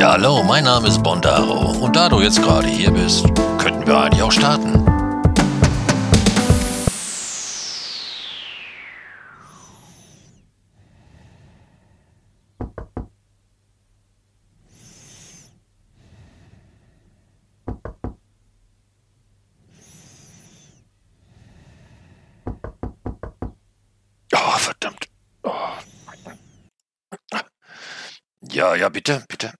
Ja, hallo, mein Name ist Bondaro und da du jetzt gerade hier bist, könnten wir eigentlich auch starten. Oh, verdammt. Oh. Ja, ja, bitte, bitte.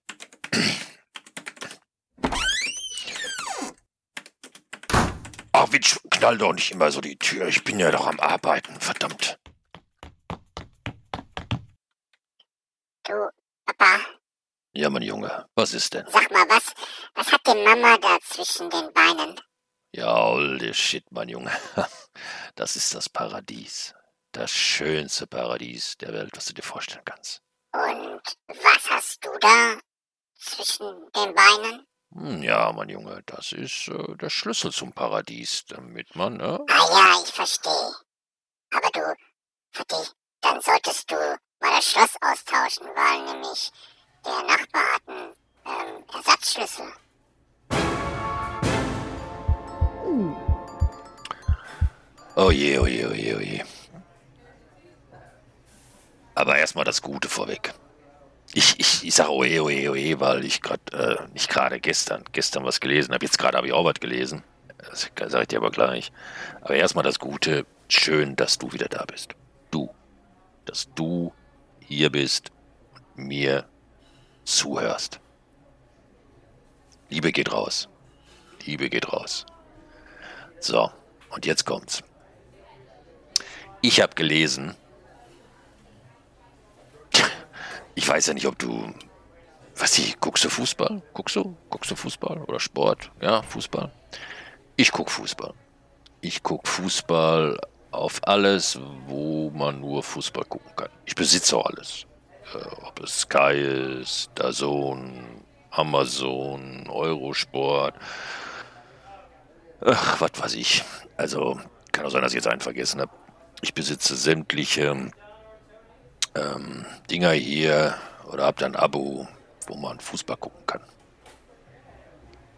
Ach, Witsch, knall doch nicht immer so die Tür. Ich bin ja doch am Arbeiten, verdammt. Du, Papa, Ja, mein Junge, was ist denn? sag mal, was, was hat die Mama da zwischen den Beinen? Ja, holy shit, mein Junge. Das ist das Paradies. Das schönste Paradies der Welt, was du dir vorstellen kannst. Und was hast du da zwischen den Beinen? Hm, Ja, mein Junge, das ist äh, der Schlüssel zum Paradies, damit man, ne? Ah ja, ich verstehe. Aber du, Vati, dann solltest du mal das Schloss austauschen, weil nämlich der Nachbar hat einen ähm, Ersatzschlüssel. Oh je, oh je, oh je, oh je. Aber erstmal das Gute vorweg. Ich, ich, ich sage oje, oje, oje, weil ich gerade, äh, nicht gerade gestern, gestern was gelesen habe. Jetzt gerade habe ich auch was gelesen. Das sage ich dir aber gleich. Aber erstmal das Gute. Schön, dass du wieder da bist. Du. Dass du hier bist und mir zuhörst. Liebe geht raus. Liebe geht raus. So, und jetzt kommt's. Ich habe gelesen. Ich weiß ja nicht, ob du. Was ich, guckst du Fußball? Guckst du? Guckst du Fußball oder Sport? Ja, Fußball. Ich guck Fußball. Ich guck Fußball auf alles, wo man nur Fußball gucken kann. Ich besitze auch alles. Äh, ob es Sky ist, DAZN, Amazon, Eurosport. Ach, was weiß ich. Also, kann auch sein, dass ich jetzt einen vergessen habe. Ich besitze sämtliche ähm, Dinger hier oder habe dann ein Abo, wo man Fußball gucken kann.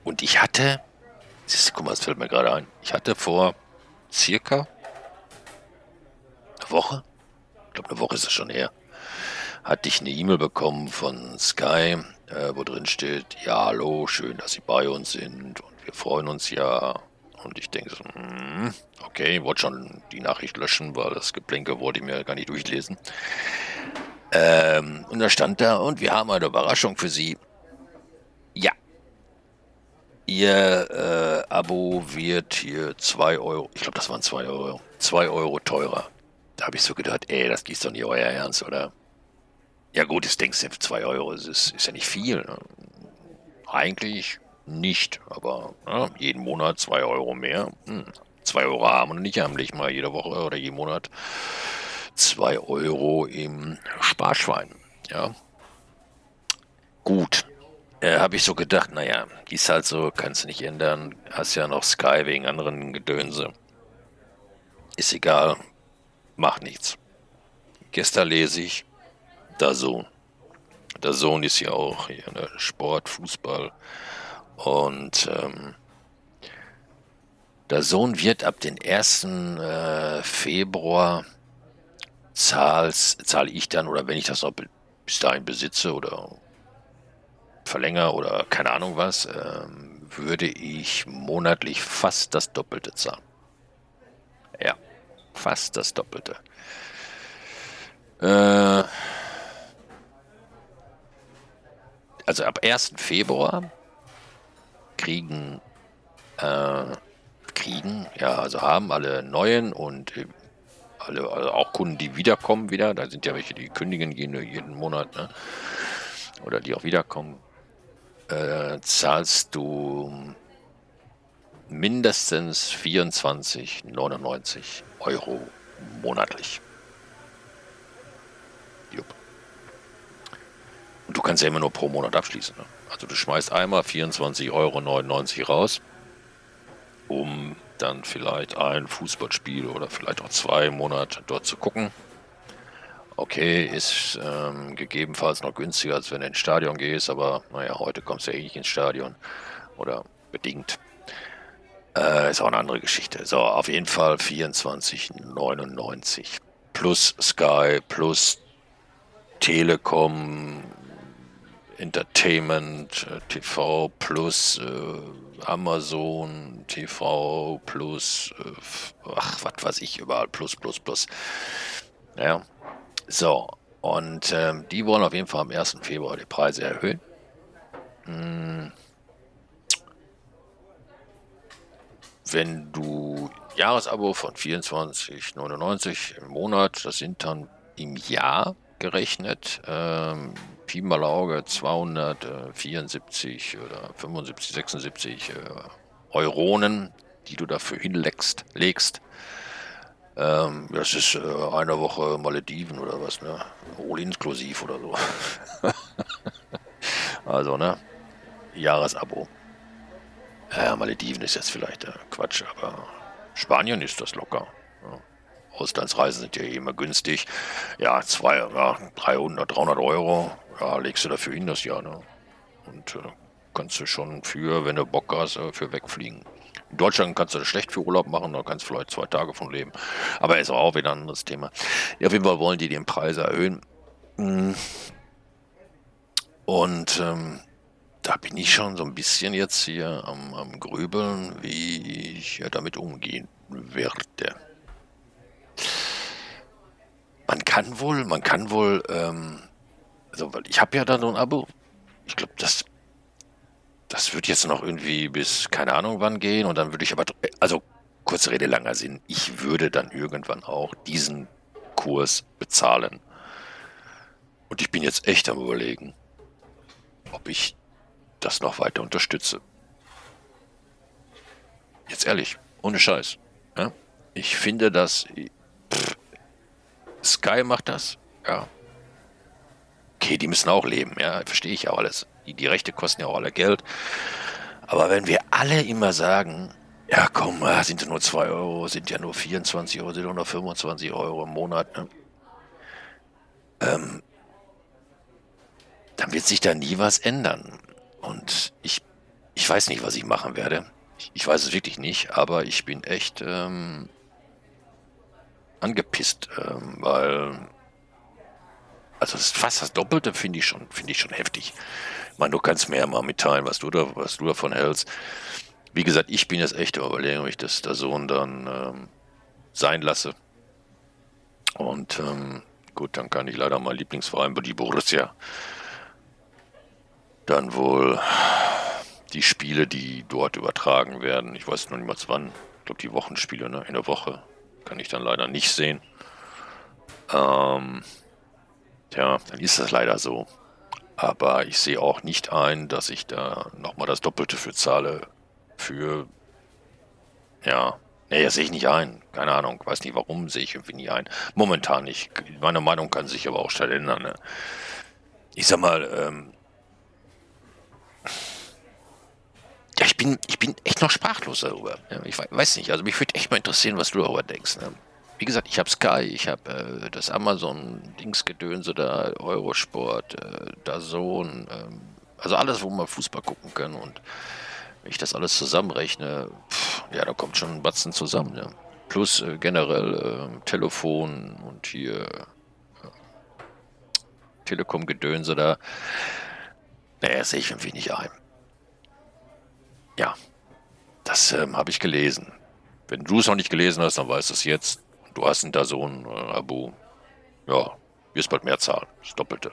Und ich hatte, siehst guck mal, das fällt mir gerade ein. Ich hatte vor circa eine Woche, ich glaube, eine Woche ist es schon her, hatte ich eine E-Mail bekommen von Sky, äh, wo drin steht, ja, hallo, schön, dass Sie bei uns sind und wir freuen uns ja. Und ich denke so, hm, okay, wollte schon die Nachricht löschen, weil das Geplänke wollte ich mir gar nicht durchlesen. Ähm, und da stand da, und wir haben eine Überraschung für Sie. Ja. Ihr äh, Abo wird hier 2 Euro, ich glaube, das waren 2 Euro, 2 Euro teurer. Da habe ich so gedacht, ey, das ist doch nicht euer Ernst, oder? Ja gut, jetzt denkst du, 2 Euro ist, ist ja nicht viel. Ne? Eigentlich nicht, aber ja, jeden Monat 2 Euro mehr. Hm. 2 Euro haben und nicht haben, leg mal jede Woche oder jeden Monat 2 Euro im Sparschwein. Ja. Gut. Äh, Habe ich so gedacht, naja, ist halt so, kannst du nicht ändern. Hast ja noch Sky wegen anderen Gedönse. Ist egal. Macht nichts. Gestern lese ich, der Sohn. Der Sohn ist ja auch hier, ne? Sport, Fußball. Und ähm, der Sohn wird ab den 1. Äh, Februar zahle ich dann, oder wenn ich das auch bis dahin besitze oder verlängere oder keine Ahnung was, ähm, würde ich monatlich fast das Doppelte zahlen. Ja, fast das Doppelte. Äh, also ab 1. Februar kriegen, äh, kriegen, ja, also haben alle neuen und äh, alle, also auch Kunden, die wiederkommen wieder, da sind ja welche, die kündigen jeden, jeden Monat, ne? oder die auch wiederkommen, äh, zahlst du mindestens 24,99 Euro monatlich. Jupp. Und du kannst ja immer nur pro Monat abschließen. Ne? Also du schmeißt einmal 24,99 Euro raus, um dann vielleicht ein Fußballspiel oder vielleicht auch zwei Monate dort zu gucken. Okay, ist ähm, gegebenenfalls noch günstiger, als wenn du ins Stadion gehst, aber naja, heute kommst du ja eh nicht ins Stadion. Oder bedingt. Äh, ist auch eine andere Geschichte. So, auf jeden Fall 24,99. Plus Sky, plus Telekom, Entertainment, äh, TV, plus äh, Amazon, TV, plus, äh, ach, was weiß ich, überall, plus, plus, plus. Ja, so, und ähm, die wollen auf jeden Fall am 1. Februar die Preise erhöhen. Hm. Wenn du Jahresabo von 24,99 im Monat, das sind dann im Jahr gerechnet, ähm, Pi mal Auge 274 oder 75, 76 äh, Euronen, die du dafür hinlegst, legst. Ähm, das ist äh, eine Woche Malediven oder was, ne? All inklusiv oder so. also, ne? Jahresabo. Ja, Malediven ist jetzt vielleicht äh, Quatsch, aber Spanien ist das locker. Auslandsreisen sind ja immer günstig. Ja, zwei, ja, 300, 300 Euro, ja, legst du dafür hin das Jahr, ne? Und äh, kannst du schon für, wenn du Bock hast, äh, für wegfliegen. In Deutschland kannst du das schlecht für Urlaub machen, da kannst du vielleicht zwei Tage von leben. Aber ist auch wieder ein anderes Thema. Ja, auf jeden Fall wollen die den Preis erhöhen. Mm. Und ähm, da bin ich schon so ein bisschen jetzt hier am, am Grübeln, wie ich ja damit umgehen werde. Man kann wohl, man kann wohl, ähm, also weil ich habe ja da so ein Abo. Ich glaube, das das wird jetzt noch irgendwie bis keine Ahnung wann gehen und dann würde ich aber, also kurze Rede, langer Sinn, ich würde dann irgendwann auch diesen Kurs bezahlen. Und ich bin jetzt echt am überlegen, ob ich das noch weiter unterstütze. Jetzt ehrlich, ohne Scheiß. Ja? Ich finde, pff, Sky macht das, ja. Okay, die müssen auch leben, ja, verstehe ich auch alles. Die, die Rechte kosten ja auch alle Geld. Aber wenn wir alle immer sagen, ja komm, ah, sind ja nur 2 Euro, sind ja nur 24 Euro, sind nur 25 Euro im Monat, ne? ähm, dann wird sich da nie was ändern. Und ich, ich weiß nicht, was ich machen werde. Ich, ich weiß es wirklich nicht, aber ich bin echt ähm, angepisst, ähm, weil also das ist fast das Doppelte finde ich schon, finde ich schon heftig. Ich meine, du kannst mir ja mal mitteilen, was du da, was du davon hältst. Wie gesagt, ich bin jetzt echt überlegen, ob ich das der Sohn dann ähm, sein lasse. Und ähm, gut, dann kann ich leider mal Lieblingsverein bei die Borussia dann wohl die Spiele, die dort übertragen werden. Ich weiß noch niemals wann. Ich glaube, die Wochenspiele ne? in der Woche kann ich dann leider nicht sehen. Ähm, Tja, dann ist das leider so. Aber ich sehe auch nicht ein, dass ich da nochmal das Doppelte für zahle. Für. Ja. Nee, das sehe ich nicht ein. Keine Ahnung. Weiß nicht warum, sehe ich irgendwie nie ein. Momentan nicht. Meine Meinung kann sich aber auch schnell ändern. Ne? Ich sag mal, ähm. Ja, ich bin, ich bin echt noch sprachlos darüber. Ich weiß nicht. Also mich würde echt mal interessieren, was du darüber denkst. Ne? wie gesagt, ich habe Sky, ich habe äh, das Amazon-Dingsgedönse da, Eurosport, äh, Dazon, ähm, also alles, wo man Fußball gucken kann. Und wenn ich das alles zusammenrechne, pff, ja, da kommt schon ein Batzen zusammen. Ja. Plus äh, generell äh, Telefon und hier Telekom-Gedönse da. Naja, sehe ich irgendwie nicht ein. Ja, das ähm, habe ich gelesen. Wenn du es noch nicht gelesen hast, dann weißt du es jetzt du hast einen Dazon, äh, Abo. Ja, wirst bald mehr zahlen. Das Doppelte.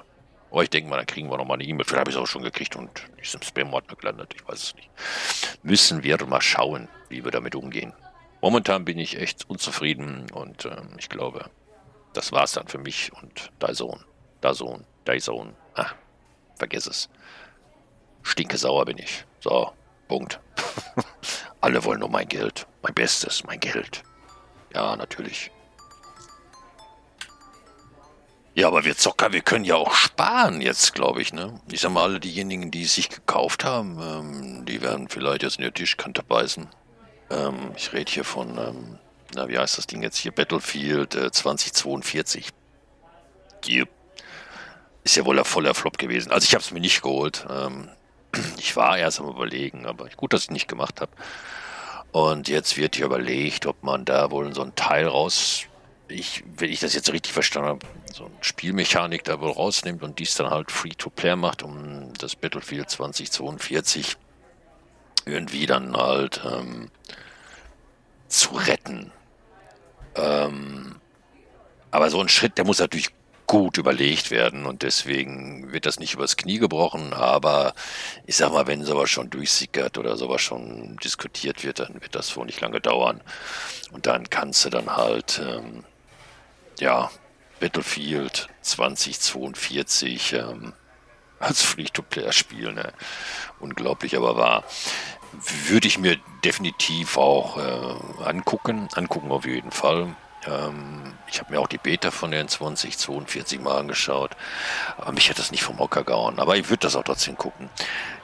Aber ich denke mal, dann kriegen wir noch mal eine E-Mail. Vielleicht habe ich es auch schon gekriegt und ist im Spam-Ordner gelandet. Ich weiß es nicht. Müssen wir mal schauen, wie wir damit umgehen. Momentan bin ich echt unzufrieden und äh, ich glaube, das war es dann für mich und Dazon. Dazon, Dazon. Ah, vergiss es. Stinke sauer bin ich. So, Punkt. Alle wollen nur mein Geld. Mein Bestes, mein Geld. Ja, natürlich. Ja, aber wir Zocker, wir können ja auch sparen jetzt, glaube ich, ne? Ich sag mal, alle diejenigen, die sich gekauft haben, ähm, die werden vielleicht jetzt in die Tischkante beißen. Ähm, ich rede hier von, ähm, na, wie heißt das Ding jetzt hier? Battlefield äh, 2042. Yep. Ist ja wohl ein voller Flop gewesen. Also ich habe es mir nicht geholt. Ähm, ich war erst am überlegen, aber gut, dass ich nicht gemacht habe. Und jetzt wird hier überlegt, ob man da wohl so ein Teil raus, ich, wenn ich das jetzt richtig verstanden habe, so eine Spielmechanik da wohl rausnimmt und dies dann halt Free-to-Play macht, um das Battlefield 2042 irgendwie dann halt ähm, zu retten. Ähm, aber so ein Schritt, der muss natürlich gut überlegt werden und deswegen wird das nicht übers Knie gebrochen, aber ich sag mal, wenn sowas schon durchsickert oder sowas schon diskutiert wird, dann wird das wohl nicht lange dauern und dann kannst du dann halt, ähm, ja, Battlefield 2042 ähm, als Free-to-Player spielen, ne? unglaublich aber wahr. Würde ich mir definitiv auch äh, angucken, angucken auf jeden Fall. Ähm, ich habe mir auch die Beta von den 2042 mal angeschaut. Aber mich hat das nicht vom Hocker gehauen. Aber ich würde das auch trotzdem gucken.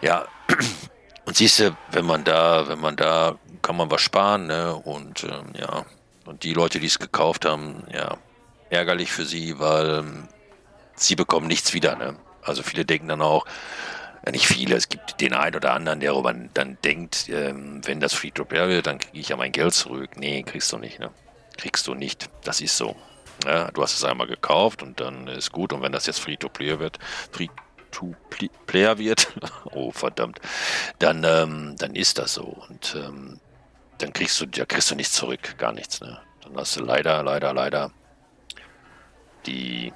Ja, und siehst du, wenn man da, wenn man da, kann man was sparen, ne? Und ähm, ja, und die Leute, die es gekauft haben, ja, ärgerlich für sie, weil ähm, sie bekommen nichts wieder, ne? Also viele denken dann auch, ja, nicht viele, es gibt den einen oder anderen, der darüber dann denkt, ähm, wenn das Free-to-Play wird, dann kriege ich ja mein Geld zurück. Nee, kriegst du nicht, ne? Kriegst du nicht. Das ist so. Ja, du hast es einmal gekauft und dann ist gut. Und wenn das jetzt Free-to-Player wird, Free-to-Player wird, oh verdammt, dann, ähm, dann ist das so. Und ähm, dann kriegst du, ja, kriegst du nichts zurück, gar nichts. Ne? Dann hast du leider, leider, leider die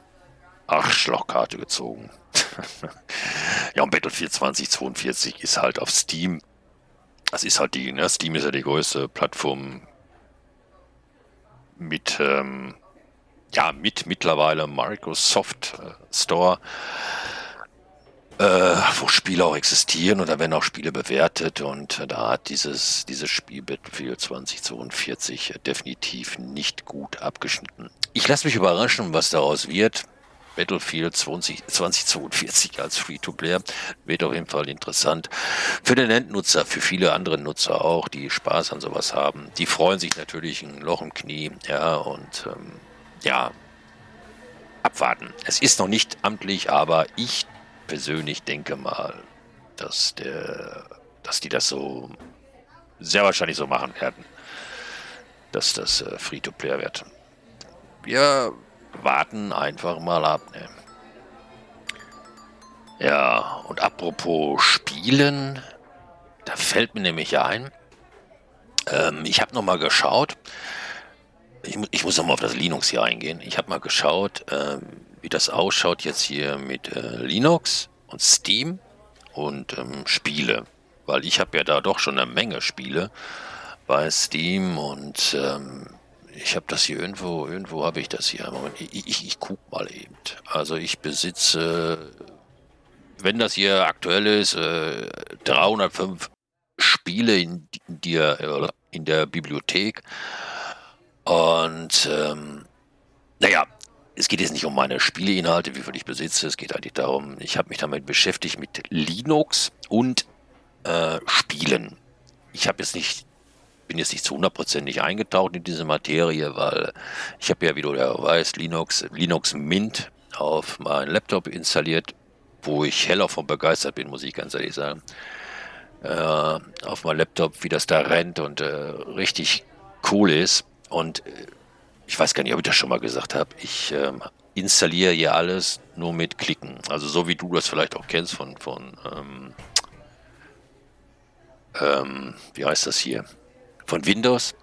Arschlochkarte gezogen. ja, und Battlefield 2042 ist halt auf Steam. Das ist halt die, ne? Steam ist ja die größte Plattform mit, ähm, ja, mit mittlerweile Microsoft äh, Store, äh, wo Spiele auch existieren oder werden auch Spiele bewertet und äh, da hat dieses, dieses Spiel Battlefield 2042 definitiv nicht gut abgeschnitten. Ich lasse mich überraschen, was daraus wird. Battlefield 20, 2042 als Free-to-Play wird auf jeden Fall interessant. Für den Endnutzer, für viele andere Nutzer auch, die Spaß an sowas haben. Die freuen sich natürlich ein Loch im Knie, ja, und ähm, ja, abwarten. Es ist noch nicht amtlich, aber ich persönlich denke mal, dass der, dass die das so sehr wahrscheinlich so machen werden, dass das äh, Free-to-Play wird. Wir warten einfach mal ab. Ne? Ja, und apropos Spielen, da fällt mir nämlich ein, ähm, ich habe nochmal geschaut, ich, ich muss nochmal auf das Linux hier eingehen, ich habe mal geschaut, ähm, wie das ausschaut jetzt hier mit äh, Linux und Steam und ähm, Spiele, weil ich habe ja da doch schon eine Menge Spiele bei Steam und ähm, ich habe das hier irgendwo, irgendwo habe ich das hier. Moment, ich, ich, ich guck mal eben. Also ich besitze, wenn das hier aktuell ist, äh, 305 Spiele in, in, der, in der Bibliothek. Und ähm, naja, es geht jetzt nicht um meine Spieleinhalte, wie viel ich besitze. Es geht eigentlich darum, ich habe mich damit beschäftigt mit Linux und äh, Spielen. Ich habe jetzt nicht bin jetzt nicht zu hundertprozentig eingetaucht in diese Materie, weil ich habe ja, wie du ja weißt, Linux, Linux Mint auf meinen Laptop installiert, wo ich heller von begeistert bin, muss ich ganz ehrlich sagen. Äh, auf meinem Laptop, wie das da rennt und äh, richtig cool ist. Und äh, ich weiß gar nicht, ob ich das schon mal gesagt habe. Ich ähm, installiere hier alles nur mit Klicken. Also so wie du das vielleicht auch kennst von, von ähm, ähm, wie heißt das hier? Von Windows.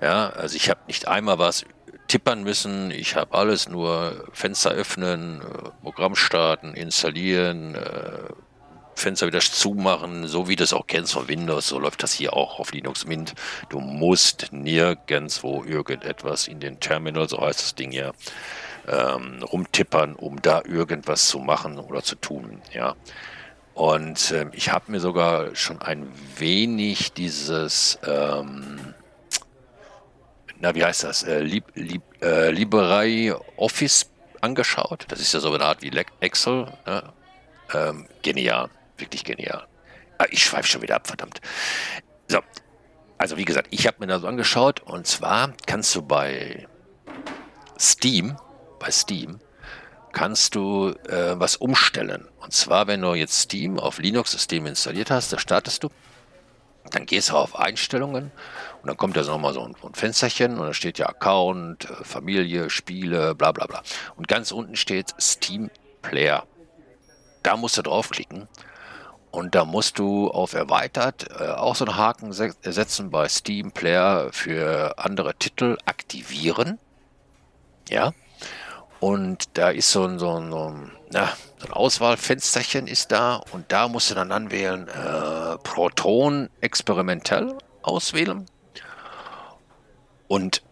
Ja, also ich habe nicht einmal was tippern müssen. Ich habe alles nur Fenster öffnen, äh, Programm starten, installieren, äh, Fenster wieder zumachen, so wie du es auch kennst von Windows. So läuft das hier auch auf Linux Mint. Du musst nirgendwo irgendetwas in den Terminal, so heißt das Ding ja, ähm, rumtippern, um da irgendwas zu machen oder zu tun. Ja. Und äh, ich habe mir sogar schon ein wenig dieses, ähm, na wie heißt das, äh, Lib, Lib, äh, Library Office angeschaut. Das ist ja so eine Art wie Excel. Ne? Ähm, genial, wirklich genial. Ah, ich schweife schon wieder ab, verdammt. So, also wie gesagt, ich habe mir das angeschaut und zwar kannst du bei Steam, bei Steam, kannst du äh, was umstellen. Und zwar, wenn du jetzt Steam auf Linux-System installiert hast, da startest du, dann gehst du auf Einstellungen und dann kommt da nochmal so ein, ein Fensterchen und da steht ja Account, äh, Familie, Spiele, bla bla bla. Und ganz unten steht Steam Player. Da musst du draufklicken und da musst du auf erweitert äh, auch so einen Haken setzen bei Steam Player für andere Titel aktivieren. Ja. Und da ist so ein, so ein, so ein, na, so ein Auswahlfensterchen ist da und da musst du dann anwählen äh, Proton experimentell auswählen. Und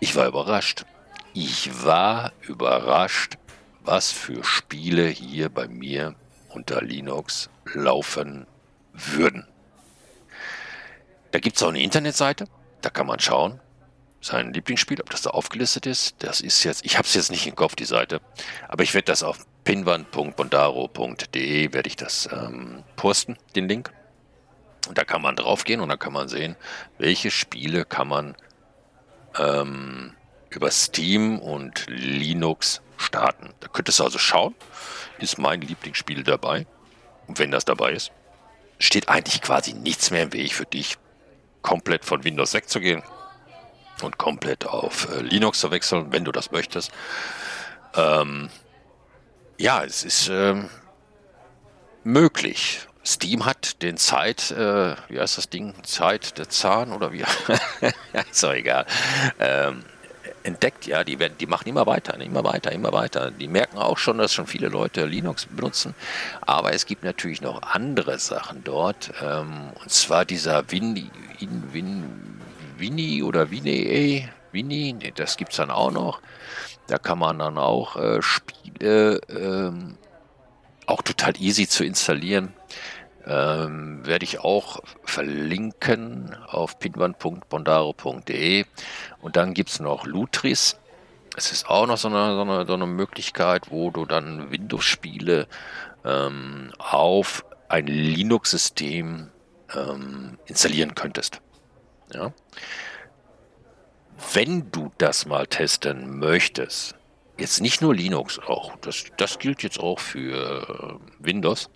ich war überrascht. Ich war überrascht, was für Spiele hier bei mir unter Linux laufen würden. Da gibt es auch eine Internetseite, da kann man schauen, sein Lieblingsspiel, ob das da aufgelistet ist. Das ist jetzt, ich habe es jetzt nicht im Kopf, die Seite, aber ich werde das auf pinwand.bondaro.de werde ich das ähm, posten, den Link. Und da kann man draufgehen und da kann man sehen, welche Spiele kann man ähm, über Steam und Linux starten. Da könntest du also schauen, ist mein Lieblingsspiel dabei. Und wenn das dabei ist, steht eigentlich quasi nichts mehr im Weg für dich, komplett von Windows wegzugehen und komplett auf äh, Linux zu wechseln, wenn du das möchtest. Ähm, ja, es ist ähm, möglich. Steam hat den Zeit, äh, wie heißt das Ding? Zeit der Zahn oder wie? ist doch egal. Ähm, entdeckt, ja, die werden, die machen immer weiter, immer weiter, immer weiter. Die merken auch schon, dass schon viele Leute Linux benutzen, aber es gibt natürlich noch andere Sachen dort, ähm, und zwar dieser Win, Win, Win, Winnie oder Winnie, Winnie, nee, das gibt es dann auch noch. Da kann man dann auch äh, Spiele, ähm, auch total easy zu installieren. Ähm, werde ich auch verlinken auf pinwand.bondaro.de. Und dann gibt es noch Lutris. Es ist auch noch so eine, so eine, so eine Möglichkeit, wo du dann Windows-Spiele ähm, auf ein Linux-System ähm, installieren könntest. Ja. Wenn du das mal testen möchtest, jetzt nicht nur Linux, auch das, das gilt jetzt auch für äh, Windows,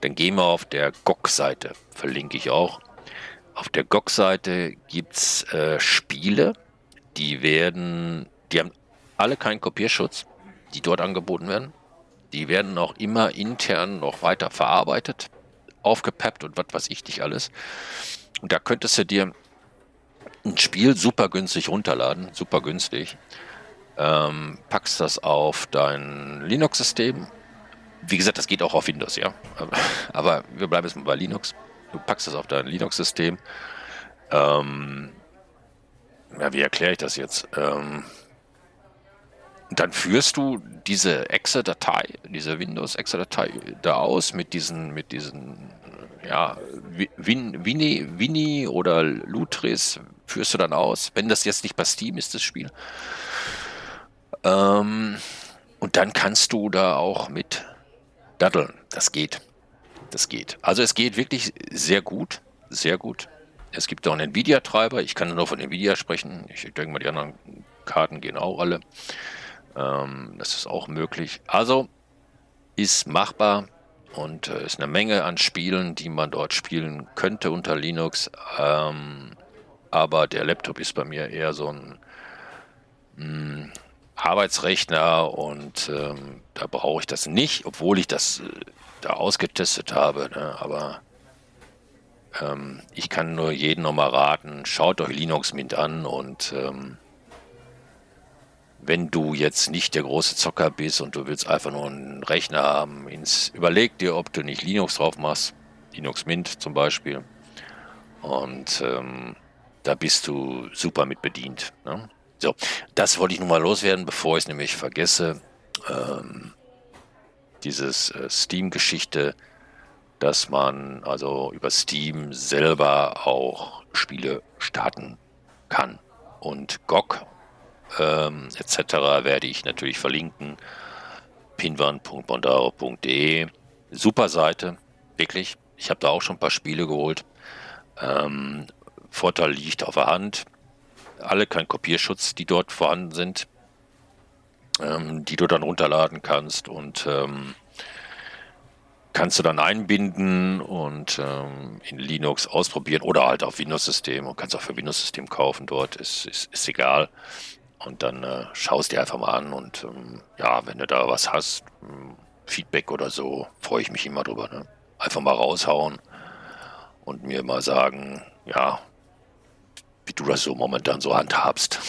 dann gehen wir auf der GOG-Seite, verlinke ich auch. Auf der GOG-Seite gibt es äh, Spiele, die werden, die haben alle keinen Kopierschutz, die dort angeboten werden. Die werden auch immer intern noch weiter verarbeitet, aufgepeppt und was weiß ich nicht alles. Und da könntest du dir ein Spiel super günstig runterladen, super günstig. Ähm, packst das auf dein Linux-System wie gesagt, das geht auch auf Windows, ja. Aber wir bleiben jetzt mal bei Linux. Du packst das auf dein Linux-System. Ähm, ja, wie erkläre ich das jetzt? Ähm, dann führst du diese Exe-Datei, diese Windows-Exe-Datei da aus mit diesen, mit diesen, ja, Win, Winnie, Winnie oder Lutris führst du dann aus. Wenn das jetzt nicht bei Steam ist, das Spiel. Ähm, und dann kannst du da auch mit daddeln. Das geht. Das geht. Also es geht wirklich sehr gut. Sehr gut. Es gibt auch einen Nvidia-Treiber. Ich kann nur von Nvidia sprechen. Ich denke mal, die anderen Karten gehen auch alle. Ähm, das ist auch möglich. Also ist machbar und äh, ist eine Menge an Spielen, die man dort spielen könnte unter Linux. Ähm, aber der Laptop ist bei mir eher so ein mh, hm, Arbeitsrechner und ähm, da brauche ich das nicht, obwohl ich das äh, da ausgetestet habe. Ne? Aber ähm, ich kann nur jeden nochmal raten, schaut euch Linux Mint an und ähm, wenn du jetzt nicht der große Zocker bist und du willst einfach nur einen Rechner haben, ins, überleg dir, ob du nicht Linux drauf machst, Linux Mint zum Beispiel. Und ähm, da bist du super mit bedient. Ne? So, das wollte ich nun mal loswerden, bevor ich es nämlich vergesse. Ähm, dieses äh, Steam-Geschichte, dass man also über Steam selber auch Spiele starten kann. Und GOG ähm, etc. werde ich natürlich verlinken. pinwand.bondaro.de Super Seite, wirklich. Ich habe da auch schon ein paar Spiele geholt. Ähm, Vorteil liegt auf der Hand alle kein Kopierschutz, die dort vorhanden sind. ähm, die du dann runterladen kannst und ähm, kannst du dann einbinden und ähm, in Linux ausprobieren oder halt auf Windows-System und kannst auch für Windows-System kaufen dort, ist, ist, ist egal. Und dann äh, schaust dir einfach mal an und ähm, ja, wenn du da was hast, ähm, Feedback oder so, freue ich mich immer drüber. Ne? Einfach mal raushauen und mir mal sagen, ja, wie du das so momentan so handhabst.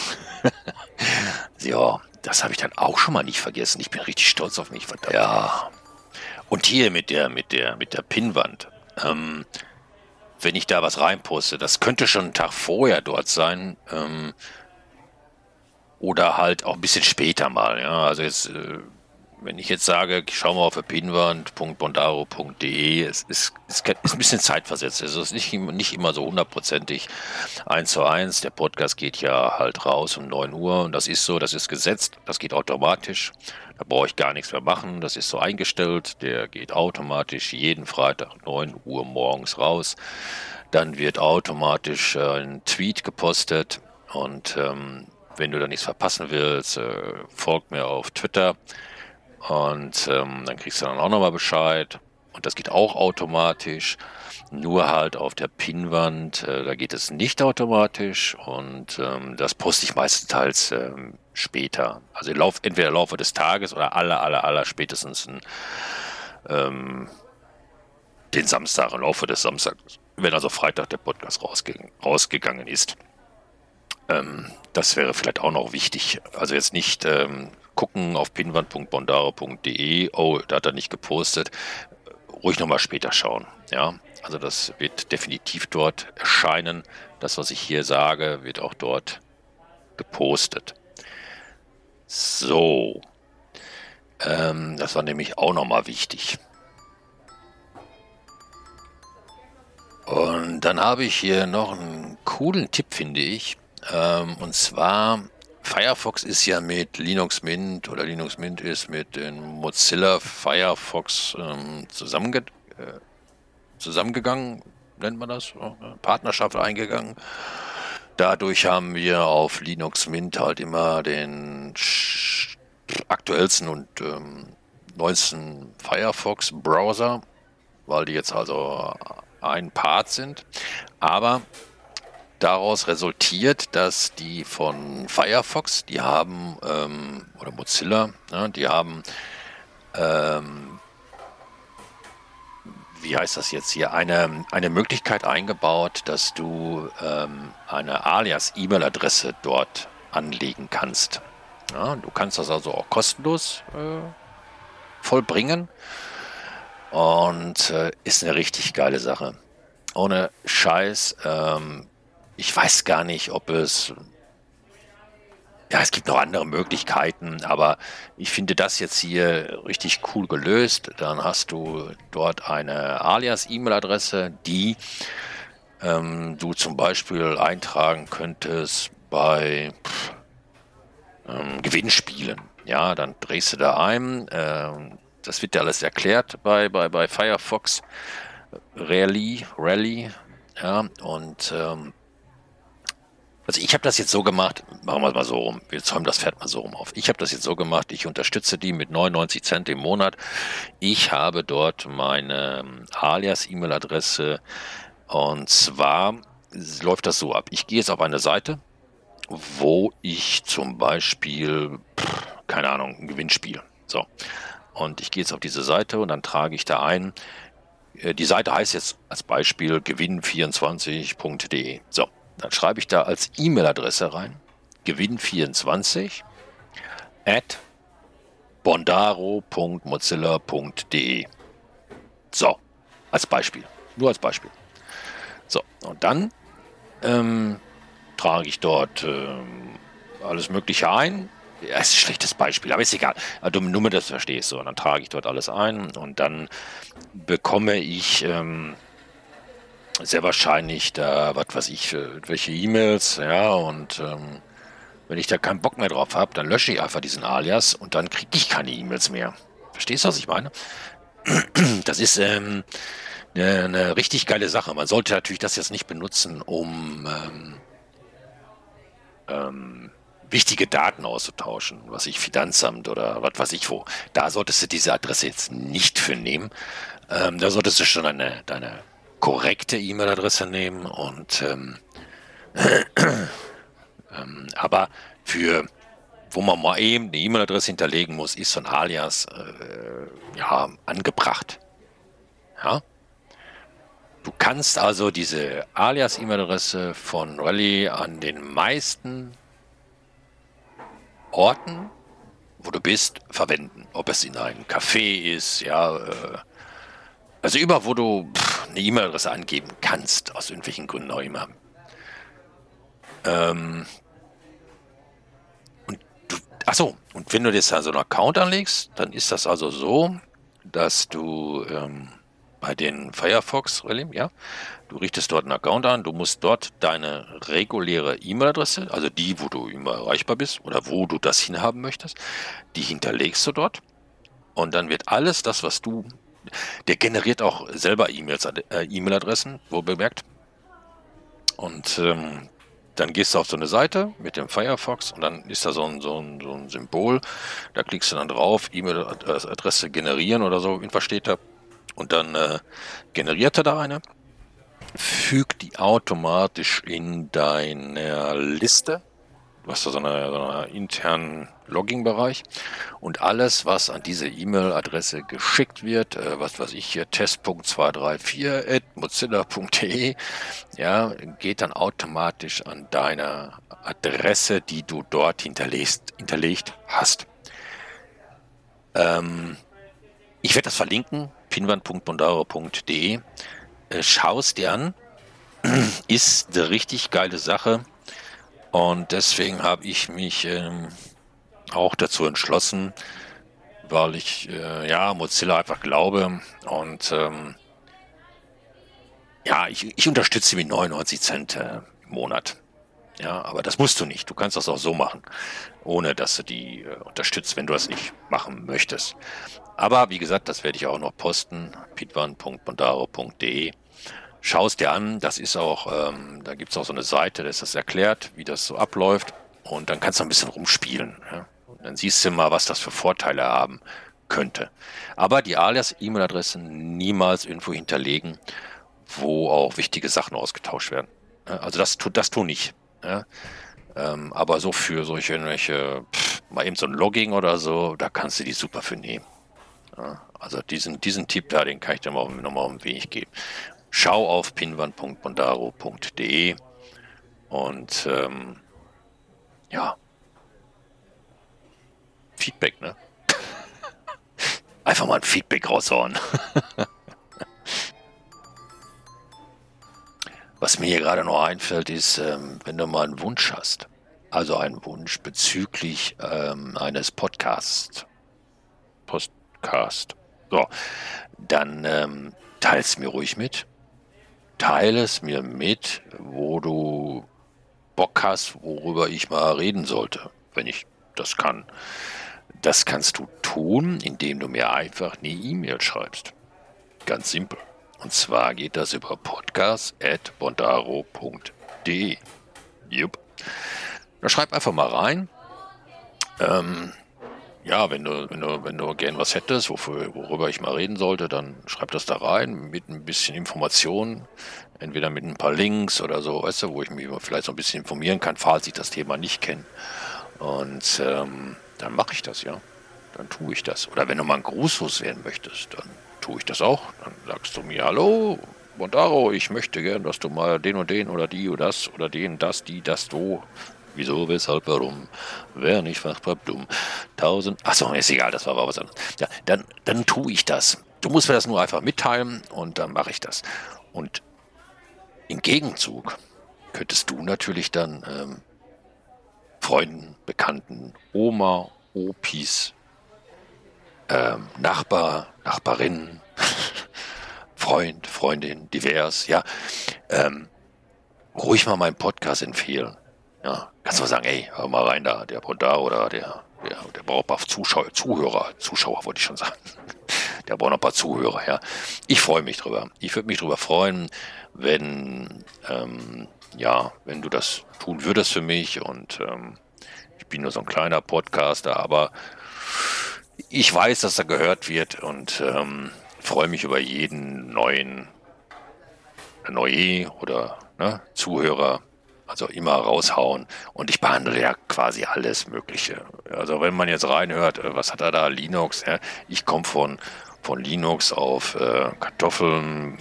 ja, das habe ich dann auch schon mal nicht vergessen. Ich bin richtig stolz auf mich, verdammt. Ja, und hier mit der, mit der, mit der Pinnwand. Ähm, wenn ich da was reinposte, das könnte schon einen Tag vorher dort sein. Ähm, oder halt auch ein bisschen später mal. Ja, also jetzt äh, wenn ich jetzt sage, schau mal auf pinwand.bondaro.de, es ist, ist, ist ein bisschen zeitversetzt. Also es ist nicht, nicht immer so hundertprozentig eins zu eins. Der Podcast geht ja halt raus um 9 Uhr und das ist so, das ist gesetzt, das geht automatisch. Da brauche ich gar nichts mehr machen. Das ist so eingestellt. Der geht automatisch jeden Freitag 9 Uhr morgens raus. Dann wird automatisch ein Tweet gepostet und ähm, wenn du da nichts verpassen willst, äh, folg mir auf Twitter. Und ähm, dann kriegst du dann auch nochmal Bescheid. Und das geht auch automatisch. Nur halt auf der Pinwand, äh, da geht es nicht automatisch. Und ähm, das poste ich meistenteils ähm, später. Also Lauf, entweder im Laufe des Tages oder aller, aller, aller spätestens in, ähm, den Samstag, im Laufe des Samstags, wenn also Freitag der Podcast rausge rausgegangen ist. Ähm, das wäre vielleicht auch noch wichtig. Also jetzt nicht ähm, gucken auf pinwand.bondaro.de. Oh, da hat er nicht gepostet. Ruhig nochmal später schauen. Ja, also das wird definitiv dort erscheinen. Das, was ich hier sage, wird auch dort gepostet. So. Ähm, das war nämlich auch nochmal wichtig. Und dann habe ich hier noch einen coolen Tipp, finde ich. Ähm, und zwar Firefox ist ja mit Linux Mint oder Linux Mint ist mit dem Mozilla Firefox ähm, zusammenge äh, zusammengegangen, nennt man das, Partnerschaft eingegangen. Dadurch haben wir auf Linux Mint halt immer den aktuellsten und ähm, neuesten Firefox Browser, weil die jetzt also ein Part sind. Aber daraus resultiert, dass die von Firefox, die haben, ähm, oder Mozilla, ne, die haben, ähm, wie heißt das jetzt hier, eine, eine Möglichkeit eingebaut, dass du ähm, eine Alias-E-Mail-Adresse dort anlegen kannst. Ja, du kannst das also auch kostenlos äh, vollbringen und äh, ist eine richtig geile Sache. Ohne Scheiß, ähm, ich weiß gar nicht, ob es. Ja, es gibt noch andere Möglichkeiten, aber ich finde das jetzt hier richtig cool gelöst. Dann hast du dort eine Alias-E-Mail-Adresse, die ähm, du zum Beispiel eintragen könntest bei pff, ähm, Gewinnspielen. Ja, dann drehst du da ein. Ähm, das wird dir alles erklärt bei, bei, bei Firefox Rally, Rally. Ja, und ähm, also ich habe das jetzt so gemacht, machen wir es mal so rum, wir zäumen das Pferd mal so rum auf. Ich habe das jetzt so gemacht, ich unterstütze die mit 99 Cent im Monat. Ich habe dort meine ähm, Alias-E-Mail-Adresse und zwar läuft das so ab. Ich gehe jetzt auf eine Seite, wo ich zum Beispiel, keine Ahnung, ein Gewinnspiel. So. Und ich gehe jetzt auf diese Seite und dann trage ich da ein. Äh, die Seite heißt jetzt als Beispiel gewinn24.de. So. Dann schreibe ich da als E-Mail-Adresse rein, gewinn24 at bondaro.mozilla.de. So, als Beispiel. Nur als Beispiel. So, und dann ähm, trage ich dort ähm, alles Mögliche ein. Ja, ist ein schlechtes Beispiel, aber ist egal. Also, nur mit das verstehst du. Und dann trage ich dort alles ein und dann bekomme ich ähm, sehr wahrscheinlich da, was weiß ich, welche E-Mails, ja, und ähm, wenn ich da keinen Bock mehr drauf habe, dann lösche ich einfach diesen Alias und dann kriege ich keine E-Mails mehr. Verstehst du, was ich meine? Das ist ähm, eine, eine, richtig geile Sache. Man sollte natürlich das jetzt nicht benutzen, um ähm, ähm, wichtige Daten auszutauschen, was ich Finanzamt oder was weiß ich wo. Da solltest du diese Adresse jetzt nicht für nehmen. Ähm, da solltest du schon deine, deine korrekte E-Mail-Adresse nehmen und ähm, ähm, aber für wo man mal eben eine E-Mail-Adresse hinterlegen muss, ist so ein Alias äh, ja angebracht. Ja. Du kannst also diese Alias-E-Mail-Adresse von Rally an den meisten Orten, wo du bist, verwenden. Ob es in einem Café ist, ja, äh, also über, wo du eine E-Mail-Adresse angeben kannst, aus irgendwelchen Gründen auch immer. Ähm, und du, achso, und wenn du jetzt also einen Account anlegst, dann ist das also so, dass du ähm, bei den Firefox, ja, du richtest dort einen Account an, du musst dort deine reguläre E-Mail-Adresse, also die, wo du immer erreichbar bist oder wo du das hinhaben möchtest, die hinterlegst du dort und dann wird alles das, was du, der generiert auch selber E-Mails, äh, E-Mail-Adressen, wo bemerkt und ähm, dann gehst du auf so eine Seite mit dem Firefox und dann ist da so ein, so ein, so ein Symbol. Da klickst du dann drauf, E-Mail-Adresse generieren oder so, irgendwas steht da. Und dann äh, generiert er da eine, fügt die automatisch in deiner Liste. Du hast da so einen so eine internen Logging-Bereich und alles, was an diese E-Mail-Adresse geschickt wird, äh, was weiß ich hier, test.234.mozilla.de, ja, geht dann automatisch an deine Adresse, die du dort hinterlegt, hinterlegt hast. Ähm, ich werde das verlinken, pinwand.bondaro.de. Äh, Schau es dir an. Ist eine richtig geile Sache. Und deswegen habe ich mich ähm, auch dazu entschlossen, weil ich äh, ja Mozilla einfach glaube und ähm, ja, ich, ich unterstütze mit 99 Cent äh, im Monat. Ja, aber das musst du nicht. Du kannst das auch so machen, ohne dass du die äh, unterstützt, wenn du das nicht machen möchtest. Aber wie gesagt, das werde ich auch noch posten. pitwan.bondaro.de. Schau es dir an. Das ist auch, ähm, da gibt es auch so eine Seite, da ist das erklärt, wie das so abläuft. Und dann kannst du ein bisschen rumspielen. Ja? dann siehst du mal, was das für Vorteile haben könnte. Aber die Alias-E-Mail-Adressen niemals irgendwo hinterlegen, wo auch wichtige Sachen ausgetauscht werden. Also das tut das tu nicht. Ja? Ähm, aber so für solche irgendwelche, pff, mal eben so ein Logging oder so, da kannst du die super für nehmen. Ja? Also diesen, diesen Tipp da, den kann ich dir mal nochmal auf den Weg geben. Schau auf pinwand.bondaro.de und ähm, ja, Feedback, ne? Einfach mal ein Feedback raushauen. Was mir hier gerade noch einfällt, ist, ähm, wenn du mal einen Wunsch hast, also einen Wunsch bezüglich ähm, eines Podcasts, Podcast, so, dann ähm, teile es mir ruhig mit. Teile es mir mit, wo du Bock hast, worüber ich mal reden sollte, wenn ich das kann. Das kannst du tun, indem du mir einfach eine E-Mail schreibst. Ganz simpel. Und zwar geht das über podcast.bondaro.de. Jupp. Da schreib einfach mal rein. Ähm, ja, wenn du, wenn du, wenn du gern was hättest, wofür, worüber ich mal reden sollte, dann schreib das da rein mit ein bisschen Informationen. Entweder mit ein paar Links oder so, weißt du, wo ich mich vielleicht so ein bisschen informieren kann, falls ich das Thema nicht kenne. Und ähm, dann mache ich das, ja. Dann tue ich das. Oder wenn du mal ein Gruß loswerden möchtest, dann tue ich das auch. Dann sagst du mir, hallo, Montaro, ich möchte gern, dass du mal den und den oder die oder das oder den, das, die, das, du. Wieso, weshalb, warum? Wer nicht fachbar dumm. Tausend. Achso, ist egal, das war aber was anderes. Ja, dann, dann tue ich das. Du musst mir das nur einfach mitteilen und dann mache ich das. Und im Gegenzug könntest du natürlich dann ähm, Freunden, Bekannten, Oma, Opis, ähm, Nachbar, Nachbarin, Freund, Freundin, divers, ja, ähm, ruhig mal meinen Podcast empfehlen. Ja, kannst du mal sagen, ey, hör mal rein da, der da oder der, der, der braucht ein paar Zuschauer, Zuhörer, Zuschauer wollte ich schon sagen. Der braucht noch ein paar Zuhörer, ja. Ich freue mich drüber. Ich würde mich drüber freuen, wenn, ähm, ja, wenn du das tun würdest für mich und ähm, Ich bin nur so ein kleiner Podcaster, aber ich weiß, dass er gehört wird und ähm, freue mich über jeden neuen Neue oder ne, Zuhörer, also immer raushauen. Und ich behandle ja quasi alles Mögliche. Also wenn man jetzt reinhört, äh, was hat er da, Linux? Ja? Ich komme von, von Linux auf äh, Kartoffeln,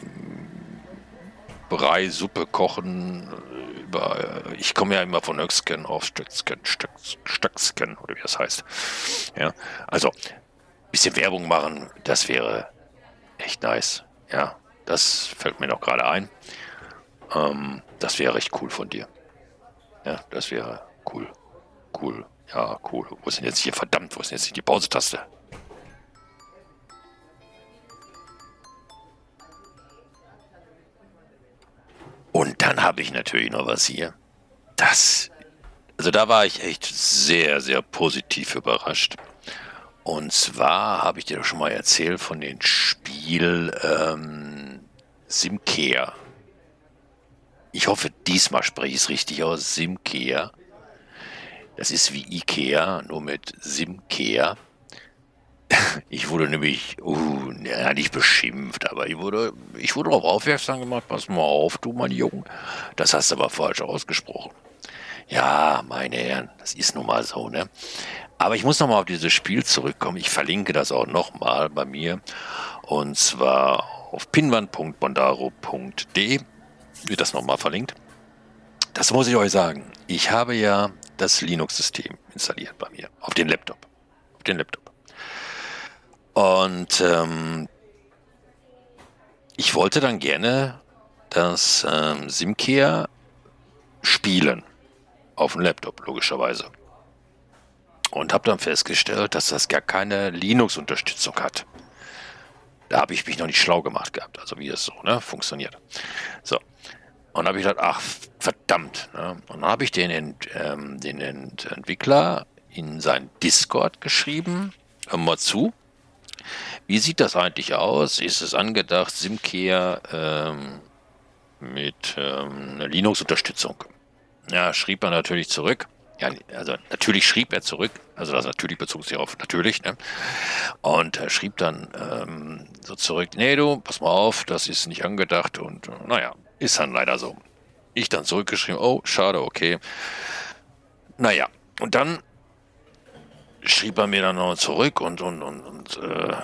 Brei, Suppe kochen. Äh, über, äh, ich komme ja immer von Öxken auf Stöcksken, Stöcksken, oder wie das heißt. Ja, also bisschen Werbung machen, das wäre echt nice. Ja, das fällt mir noch gerade ein. Ähm, das wäre recht cool von dir. Ja, das wäre cool. Cool. Ja, cool. Wo ist denn jetzt hier? Verdammt, wo ist denn jetzt die Pausetaste? Und dann habe ich natürlich noch was hier. Das, also da war ich echt sehr, sehr positiv überrascht. Und zwar habe ich dir doch schon mal erzählt von dem Spiel ähm, Simkea. Ich hoffe, diesmal spreche ich es richtig aus. Simkea. Das ist wie Ikea, nur mit Simkea. Ich wurde nämlich, uh, ja, nicht beschimpft, aber ich wurde, ich wurde darauf aufmerksam gemacht, pass mal auf, du mein Junge. Das hast du aber falsch ausgesprochen. Ja, meine Herren, das ist nun mal so, ne? Aber ich muss nochmal auf dieses Spiel zurückkommen. Ich verlinke das auch nochmal bei mir. Und zwar auf pinwand.bondaro.de wird das nochmal verlinkt. Das muss ich euch sagen. Ich habe ja das Linux-System installiert bei mir. Auf den Laptop. Auf den Laptop. Und ähm, ich wollte dann gerne das ähm, Simcare spielen. Auf dem Laptop, logischerweise und habe dann festgestellt, dass das gar keine Linux-Unterstützung hat. Da habe ich mich noch nicht schlau gemacht gehabt, also wie es so ne, funktioniert. So. Und habe ich gedacht, ach, verdammt. Ne? Und dann habe ich den, Ent, ähm, den Ent Entwickler in sein Discord geschrieben. Hör mal zu. Wie sieht das eigentlich aus? Ist es angedacht, Simcare ähm, mit ähm, Linux-Unterstützung? Ja, schrieb er natürlich zurück. Ja, also natürlich schrieb er zurück, also das natürlich bezog sich auf natürlich, ne? Und er schrieb dann ähm, so zurück, nee du, pass mal auf, das ist nicht angedacht und äh, naja, ist dann leider so. Ich dann zurückgeschrieben, oh, schade, okay. Naja, und dann schrieb er mir dann noch zurück und, und, und, und äh,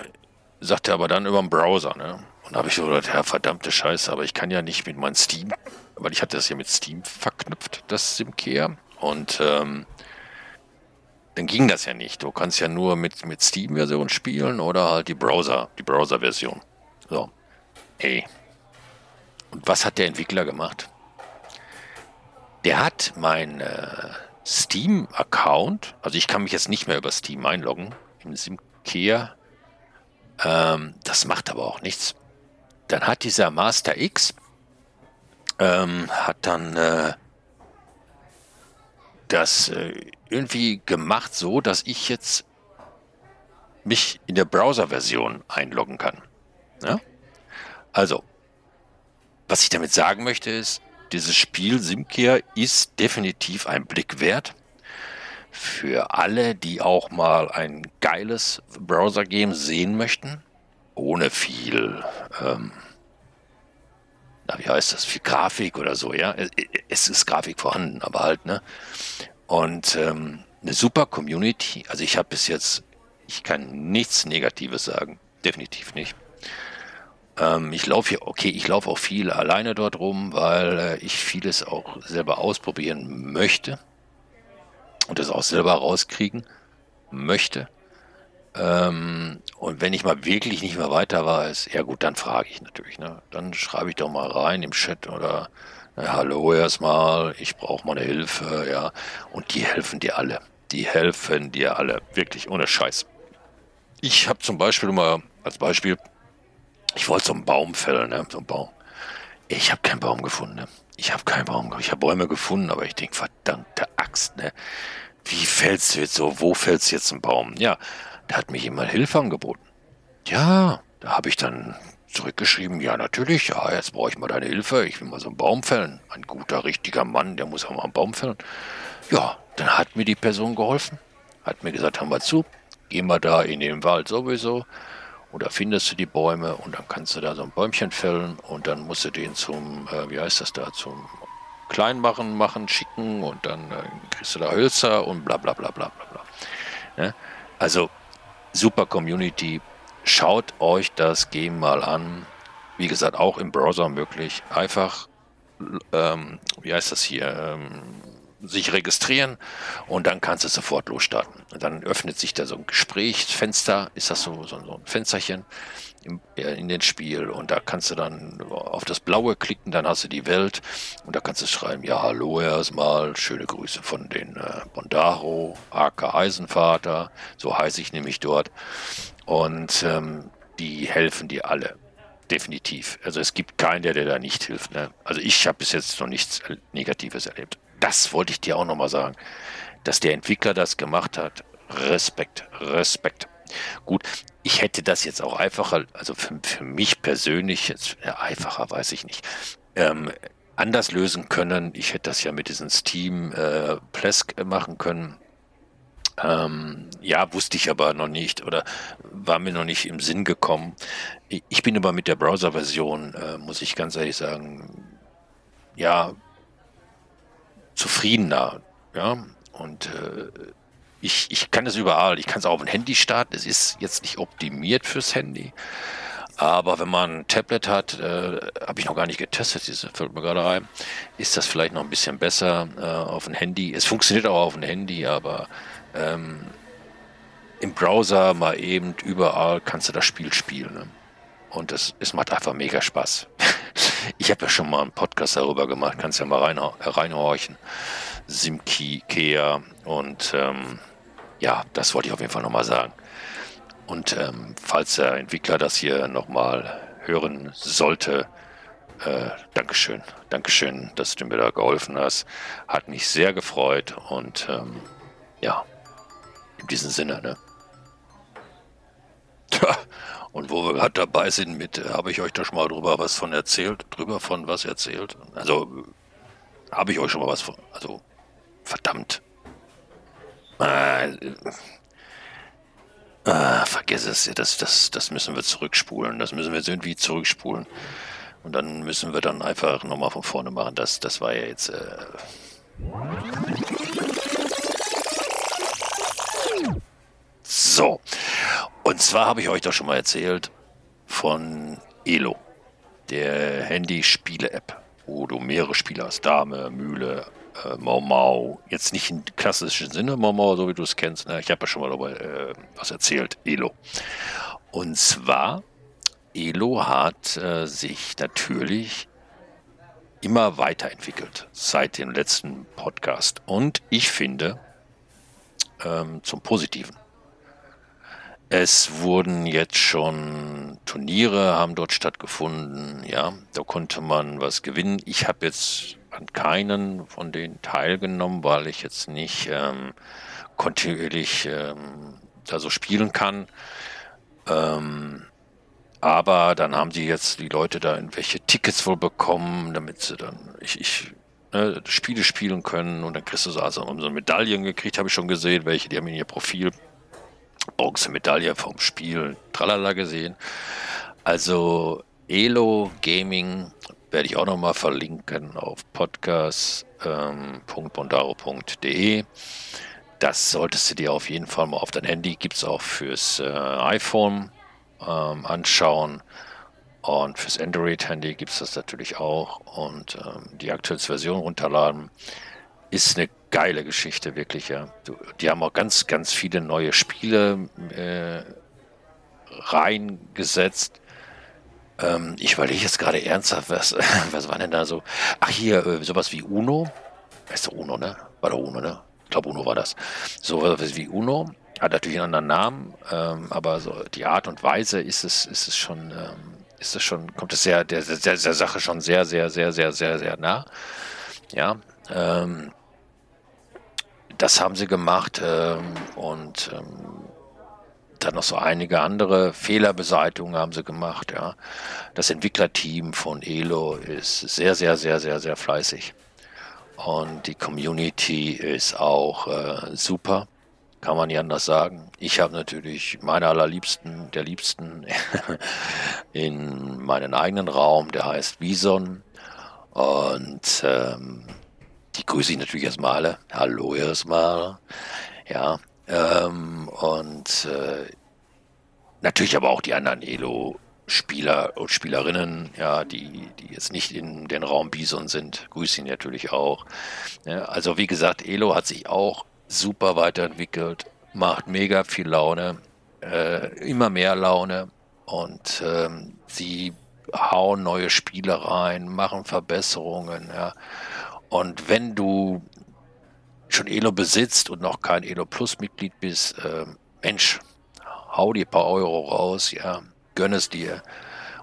sagte aber dann über den Browser, ne? Und da habe ich so gedacht, ja, verdammte Scheiße, aber ich kann ja nicht mit meinem Steam, weil ich hatte das ja mit Steam verknüpft, das Simcare. Und ähm, dann ging das ja nicht. Du kannst ja nur mit, mit Steam-Version spielen oder halt die Browser, die Browser-Version. So. Ey. Und was hat der Entwickler gemacht? Der hat mein äh, Steam-Account, also ich kann mich jetzt nicht mehr über Steam einloggen, im Simkea. Ähm, das macht aber auch nichts. Dann hat dieser Master X, ähm, hat dann äh, das äh, irgendwie gemacht so, dass ich jetzt mich in der Browser-Version einloggen kann. Ja? Also, was ich damit sagen möchte ist, dieses Spiel Simcare ist definitiv ein Blick wert für alle, die auch mal ein geiles Browser-Game sehen möchten, ohne viel ähm, wie heißt das, viel Grafik oder so, ja. Es ist Grafik vorhanden, aber halt, ne? Und ähm, eine super Community. Also ich habe bis jetzt, ich kann nichts Negatives sagen. Definitiv nicht. Ähm, ich laufe hier, okay, ich laufe auch viel alleine dort rum, weil äh, ich vieles auch selber ausprobieren möchte und das auch selber rauskriegen möchte. Ähm, und wenn ich mal wirklich nicht mehr weiter weiß, ja gut, dann frage ich natürlich. Ne? Dann schreibe ich doch mal rein im Chat oder na, hallo erstmal, ich brauche mal eine Hilfe, ja. Und die helfen dir alle. Die helfen dir alle. Wirklich, ohne Scheiß. Ich habe zum Beispiel mal als Beispiel, ich wollte so einen Baum fällen, ne? so einen Baum. Ich habe keinen Baum gefunden. Ne? Ich habe keinen Baum. Ich habe Bäume gefunden, aber ich denke, verdammte Axt, ne? Wie fällst du jetzt so? Wo fällst du jetzt ein Baum? Ja, da hat mir jemand Hilfe angeboten. Ja, da habe ich dann zurückgeschrieben, ja natürlich, ja, jetzt brauche ich mal deine Hilfe, ich will mal so einen Baum fällen. Ein guter, richtiger Mann, der muss auch mal einen Baum fällen. Ja, dann hat mir die Person geholfen, hat mir gesagt, hör mal zu, geh mal da in den Wald sowieso und da findest du die Bäume und dann kannst du da so ein Bäumchen fällen und dann musst du den zum, äh, wie heißt das da, zum Kleinmachen machen, schicken und dann äh, kriegst du da Hölzer und bla bla bla bla bla bla. Ne? Also super Community, schaut euch das Game mal an. Wie gesagt, auch im Browser möglich. Einfach, ähm, wie heißt das hier, ähm, sich registrieren und dann kannst du sofort losstarten. Und dann öffnet sich da so ein Gesprächsfenster, ist das so, so, so ein Fensterchen im, in den Spiel und da kannst du dann auf das Blaue klicken, dann hast du die Welt und da kannst du schreiben, ja, hallo erstmal, schöne Grüße von den äh, Bondaro, AK Eisenvater, so heiße ich nämlich dort und ähm, die helfen dir alle definitiv. Also es gibt keinen, der dir da nicht hilft. Ne? Also ich habe bis jetzt noch nichts Negatives erlebt das wollte ich dir auch nochmal sagen, dass der Entwickler das gemacht hat. Respekt, Respekt. Gut, ich hätte das jetzt auch einfacher, also für, für mich persönlich, jetzt ja, einfacher weiß ich nicht, ähm, anders lösen können. Ich hätte das ja mit diesem Steam äh, Plesk machen können. Ähm, ja, wusste ich aber noch nicht oder war mir noch nicht im Sinn gekommen. Ich bin aber mit der Browser-Version, äh, muss ich ganz ehrlich sagen, ja, zufriedener. Ja, und äh, ich, ich kann es überall. Ich kann es auch auf dem Handy starten. Es ist jetzt nicht optimiert fürs Handy. Aber wenn man ein Tablet hat, äh, habe ich noch gar nicht getestet, das fällt mir gerade ein, ist das vielleicht noch ein bisschen besser äh, auf dem Handy. Es funktioniert auch auf dem Handy, aber ähm, im Browser mal eben überall kannst du das Spiel spielen. Ne? Und es, es macht einfach mega Spaß. Ich habe ja schon mal einen Podcast darüber gemacht, kannst ja mal rein, reinhorchen. Simki, Kea und ähm, ja, das wollte ich auf jeden Fall nochmal sagen. Und ähm, falls der Entwickler das hier nochmal hören sollte, äh, Dankeschön. Dankeschön, dass du mir da geholfen hast. Hat mich sehr gefreut und ähm, ja, in diesem Sinne, ne? Und wo wir gerade dabei sind mit, äh, habe ich euch da schon mal drüber was von erzählt, drüber von was erzählt? Also, habe ich euch schon mal was von, also, verdammt. Äh, äh, vergiss es, das, das, das müssen wir zurückspulen, das müssen wir jetzt irgendwie zurückspulen. Und dann müssen wir dann einfach nochmal von vorne machen. Das, das war ja jetzt. Äh so. Und zwar habe ich euch doch schon mal erzählt von Elo, der Handy-Spiele-App, wo du mehrere Spiele hast. Dame, Mühle, äh, Mau Mau. Jetzt nicht im klassischen Sinne Mau Mau, so wie du es kennst. Ne? Ich habe ja schon mal darüber äh, was erzählt. Elo. Und zwar, Elo hat äh, sich natürlich immer weiterentwickelt seit dem letzten Podcast. Und ich finde, ähm, zum Positiven. Es wurden jetzt schon Turniere, haben dort stattgefunden. Ja, da konnte man was gewinnen. Ich habe jetzt an keinen von denen teilgenommen, weil ich jetzt nicht ähm, kontinuierlich ähm, da so spielen kann. Ähm, aber dann haben die jetzt die Leute da irgendwelche Tickets wohl bekommen, damit sie dann ich, ich ne, Spiele spielen können und dann kriegst du so, also so Medaillen gekriegt, habe ich schon gesehen, welche, die haben in ihr Profil Bronzemedaille vom Spiel, tralala gesehen. Also Elo Gaming werde ich auch nochmal verlinken auf podcast.bondaro.de. Ähm, das solltest du dir auf jeden Fall mal auf dein Handy, gibt es auch fürs äh, iPhone ähm, anschauen. Und fürs Android-Handy gibt es das natürlich auch. Und ähm, die aktuelle Version runterladen. Ist eine geile Geschichte, wirklich, ja. Die haben auch ganz, ganz viele neue Spiele äh, reingesetzt. Ähm, ich überlege jetzt gerade ernsthaft, was, was war denn da so? Ach, hier, äh, sowas wie Uno. Weißt du, Uno, ne? War doch Uno, ne? Ich glaube, Uno war das. Sowas wie Uno. Hat natürlich einen anderen Namen, ähm, aber so die Art und Weise ist es, ist es schon, ähm, ist es schon, kommt es sehr, der, der, der Sache schon sehr, sehr, sehr, sehr, sehr, sehr nah. Ja, ähm, das haben sie gemacht ähm, und ähm, dann noch so einige andere Fehlerbeseitigungen haben sie gemacht. Ja. Das Entwicklerteam von Elo ist sehr, sehr, sehr, sehr, sehr fleißig. Und die Community ist auch äh, super, kann man nicht anders sagen. Ich habe natürlich meine allerliebsten, der liebsten in meinen eigenen Raum, der heißt Bison. Und ähm, die grüße ich natürlich erstmal alle. Hallo erstmal. Ja, ähm, und äh, natürlich aber auch die anderen Elo-Spieler und Spielerinnen, ja, die, die jetzt nicht in den Raum Bison sind, grüße ihn natürlich auch. Ja, also wie gesagt, Elo hat sich auch super weiterentwickelt, macht mega viel Laune, äh, immer mehr Laune und ähm, sie hauen neue Spiele rein, machen Verbesserungen, ja. Und wenn du schon Elo besitzt und noch kein Elo Plus Mitglied bist, äh, Mensch, hau dir ein paar Euro raus, ja, gönn es dir,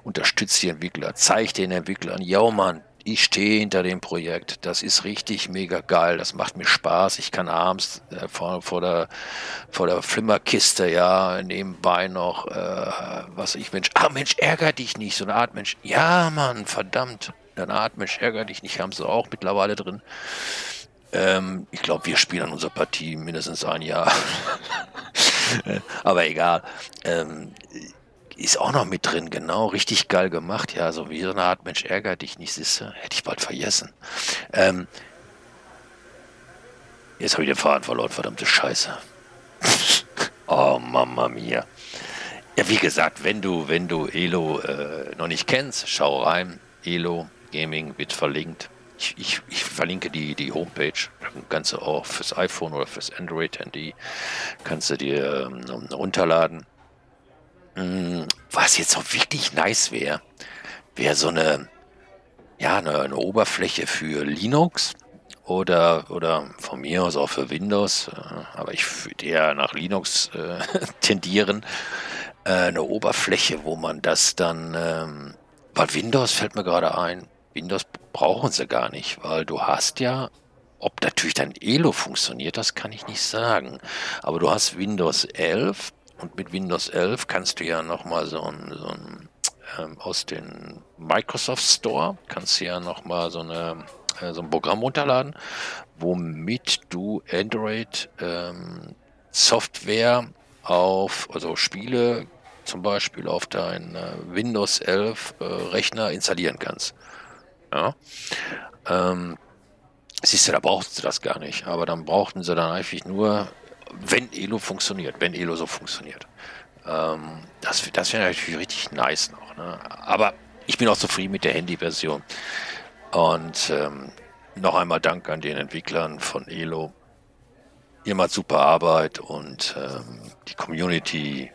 unterstütze die Entwickler, zeig den Entwicklern, ja Mann, ich stehe hinter dem Projekt, das ist richtig mega geil, das macht mir Spaß, ich kann abends äh, vor, vor, der, vor der Flimmerkiste, ja, nebenbei noch, äh, was ich, Mensch, ah Mensch, ärger dich nicht, so eine Art Mensch, ja Mann, verdammt, eine Art Mensch, ärger dich nicht, haben sie auch mittlerweile drin. Ähm, ich glaube, wir spielen an unserer Partie mindestens ein Jahr. Aber egal. Ähm, ist auch noch mit drin, genau, richtig geil gemacht. Ja, so wie so eine Art Mensch ärgert dich nicht, siehst du? Hätte ich bald vergessen. Ähm, jetzt habe ich den Faden verloren, verdammte Scheiße. oh, Mama mia. Ja, wie gesagt, wenn du, wenn du Elo äh, noch nicht kennst, schau rein. Elo Gaming wird verlinkt. Ich, ich, ich, verlinke die, die Homepage. Kannst du auch fürs iPhone oder fürs Android-Handy kannst du dir ähm, runterladen. Hm, was jetzt auch wirklich nice wäre, wäre so eine, ja, eine, eine, Oberfläche für Linux oder, oder von mir aus auch für Windows, äh, aber ich würde eher nach Linux äh, tendieren. Äh, eine Oberfläche, wo man das dann, ähm, weil Windows fällt mir gerade ein, Windows brauchen sie gar nicht, weil du hast ja, ob natürlich dein Elo funktioniert, das kann ich nicht sagen. Aber du hast Windows 11 und mit Windows 11 kannst du ja nochmal so ein, so ein ähm, aus dem Microsoft Store kannst du ja nochmal so äh, so ein Programm runterladen, womit du Android ähm, Software auf, also Spiele zum Beispiel auf deinen äh, Windows 11 äh, Rechner installieren kannst. Ja. Ähm, siehst du, da brauchten sie das gar nicht. Aber dann brauchten sie dann einfach nur, wenn Elo funktioniert, wenn Elo so funktioniert. Ähm, das das wäre natürlich richtig nice noch. Ne? Aber ich bin auch zufrieden mit der Handy-Version. Und ähm, noch einmal Dank an den Entwicklern von Elo. Ihr macht super Arbeit und ähm, die Community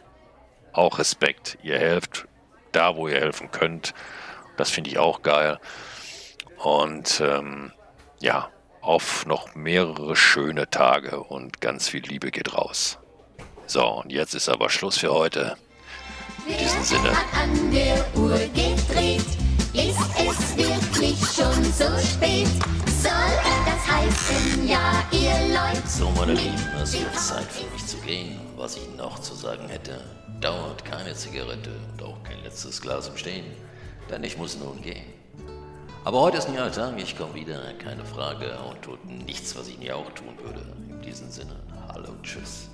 auch Respekt. Ihr helft da, wo ihr helfen könnt. Das finde ich auch geil. Und ähm, ja, auf noch mehrere schöne Tage und ganz viel Liebe geht raus. So, und jetzt ist aber Schluss für heute. In diesem Sinne. An der Uhr gedreht, ist es wirklich schon so spät. Soll das heißen, ja, ihr Leute. So, meine Lieben, es wird Zeit für mich zu gehen. Was ich noch zu sagen hätte, dauert keine Zigarette und auch kein letztes Glas im Stehen, denn ich muss nun gehen. Aber heute ist ein neuer Tag, ich komme wieder, keine Frage, und tut nichts, was ich nie auch tun würde. In diesem Sinne, hallo, tschüss.